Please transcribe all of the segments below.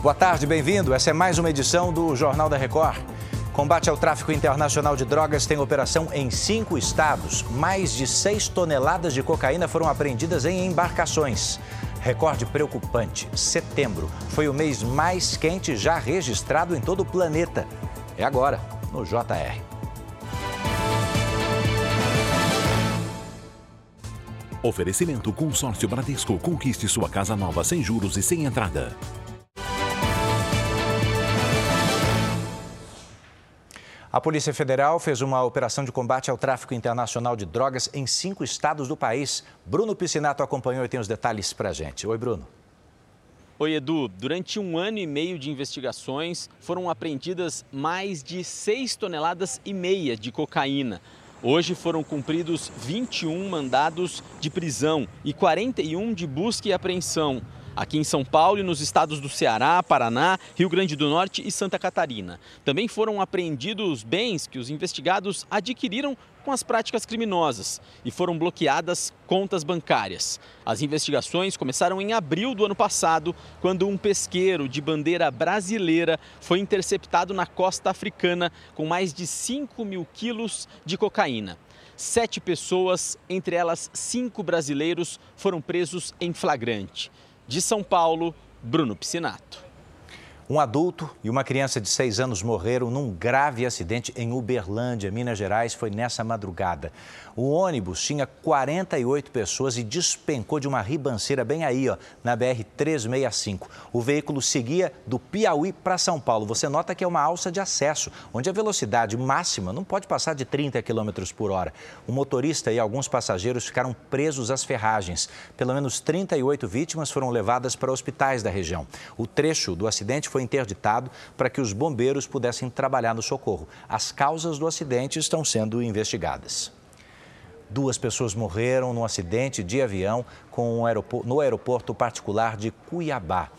Boa tarde, bem-vindo. Essa é mais uma edição do Jornal da Record. Combate ao tráfico internacional de drogas tem operação em cinco estados. Mais de seis toneladas de cocaína foram apreendidas em embarcações. Recorde preocupante: setembro foi o mês mais quente já registrado em todo o planeta. É agora, no JR. Oferecimento Consórcio Bradesco. Conquiste sua casa nova sem juros e sem entrada. A Polícia Federal fez uma operação de combate ao tráfico internacional de drogas em cinco estados do país. Bruno Piscinato acompanhou e tem os detalhes para gente. Oi, Bruno. Oi, Edu. Durante um ano e meio de investigações, foram apreendidas mais de 6 toneladas e meia de cocaína. Hoje foram cumpridos 21 mandados de prisão e 41 de busca e apreensão aqui em São Paulo e nos estados do Ceará, Paraná, Rio Grande do Norte e Santa Catarina. Também foram apreendidos bens que os investigados adquiriram com as práticas criminosas e foram bloqueadas contas bancárias. As investigações começaram em abril do ano passado, quando um pesqueiro de bandeira brasileira foi interceptado na costa africana com mais de 5 mil quilos de cocaína. Sete pessoas, entre elas cinco brasileiros, foram presos em flagrante. De São Paulo, Bruno Piscinato. Um adulto e uma criança de seis anos morreram num grave acidente em Uberlândia, Minas Gerais. Foi nessa madrugada. O ônibus tinha 48 pessoas e despencou de uma ribanceira bem aí, ó, na BR-365. O veículo seguia do Piauí para São Paulo. Você nota que é uma alça de acesso, onde a velocidade máxima não pode passar de 30 km por hora. O motorista e alguns passageiros ficaram presos às ferragens. Pelo menos 38 vítimas foram levadas para hospitais da região. O trecho do acidente foi interditado para que os bombeiros pudessem trabalhar no socorro. As causas do acidente estão sendo investigadas. Duas pessoas morreram num acidente de avião um aeroporto, no aeroporto particular de Cuiabá.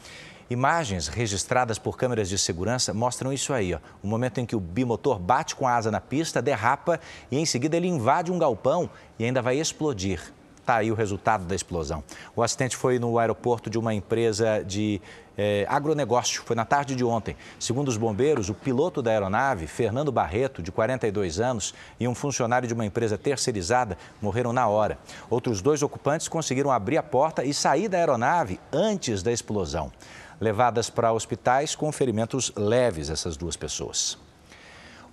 Imagens registradas por câmeras de segurança mostram isso aí, ó. o momento em que o bimotor bate com a asa na pista, derrapa e em seguida ele invade um galpão e ainda vai explodir. Está aí o resultado da explosão. O acidente foi no aeroporto de uma empresa de é, agronegócio. Foi na tarde de ontem. Segundo os bombeiros, o piloto da aeronave, Fernando Barreto, de 42 anos, e um funcionário de uma empresa terceirizada morreram na hora. Outros dois ocupantes conseguiram abrir a porta e sair da aeronave antes da explosão. Levadas para hospitais com ferimentos leves, essas duas pessoas.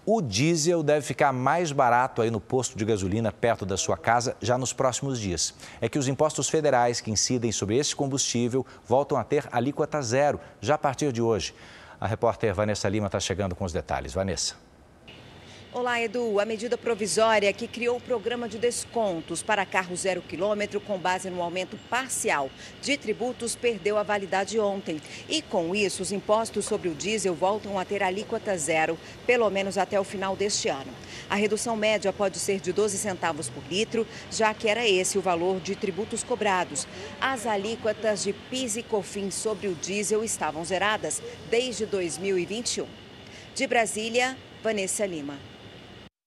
O diesel deve ficar mais barato aí no posto de gasolina perto da sua casa já nos próximos dias. É que os impostos federais que incidem sobre esse combustível voltam a ter alíquota zero já a partir de hoje. A repórter Vanessa Lima está chegando com os detalhes. Vanessa. Olá, Edu. A medida provisória que criou o programa de descontos para carro zero quilômetro com base no aumento parcial de tributos perdeu a validade ontem. E com isso, os impostos sobre o diesel voltam a ter alíquota zero, pelo menos até o final deste ano. A redução média pode ser de 12 centavos por litro, já que era esse o valor de tributos cobrados. As alíquotas de PIS e COFINS sobre o diesel estavam zeradas desde 2021. De Brasília, Vanessa Lima.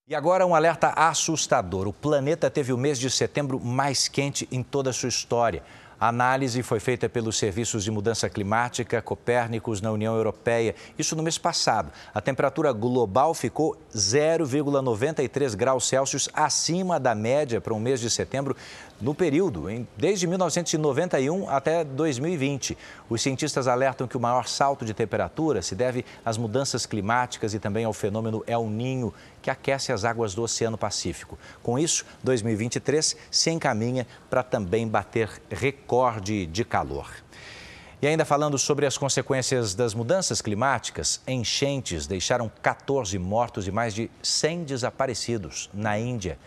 E agora um alerta assustador. O planeta teve o mês de setembro mais quente em toda a sua história. A análise foi feita pelos serviços de mudança climática Copérnicos na União Europeia. Isso no mês passado. A temperatura global ficou 0,93 graus Celsius acima da média para um mês de setembro no período, em, desde 1991 até 2020. Os cientistas alertam que o maior salto de temperatura se deve às mudanças climáticas e também ao fenômeno El Ninho, que aquece as águas do Oceano Pacífico. Com isso, 2023 se encaminha para também bater recorde de calor. E ainda falando sobre as consequências das mudanças climáticas, enchentes deixaram 14 mortos e mais de 100 desaparecidos na Índia.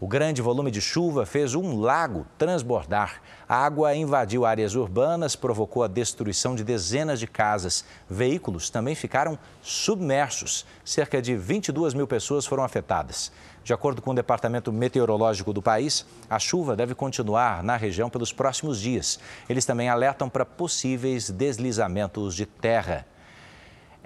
O grande volume de chuva fez um lago transbordar. A água invadiu áreas urbanas, provocou a destruição de dezenas de casas. Veículos também ficaram submersos. Cerca de 22 mil pessoas foram afetadas. De acordo com o Departamento Meteorológico do país, a chuva deve continuar na região pelos próximos dias. Eles também alertam para possíveis deslizamentos de terra.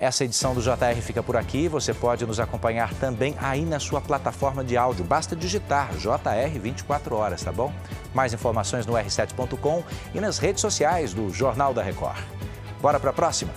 Essa edição do JR fica por aqui. Você pode nos acompanhar também aí na sua plataforma de áudio. Basta digitar JR 24 horas, tá bom? Mais informações no r7.com e nas redes sociais do Jornal da Record. Bora para a próxima?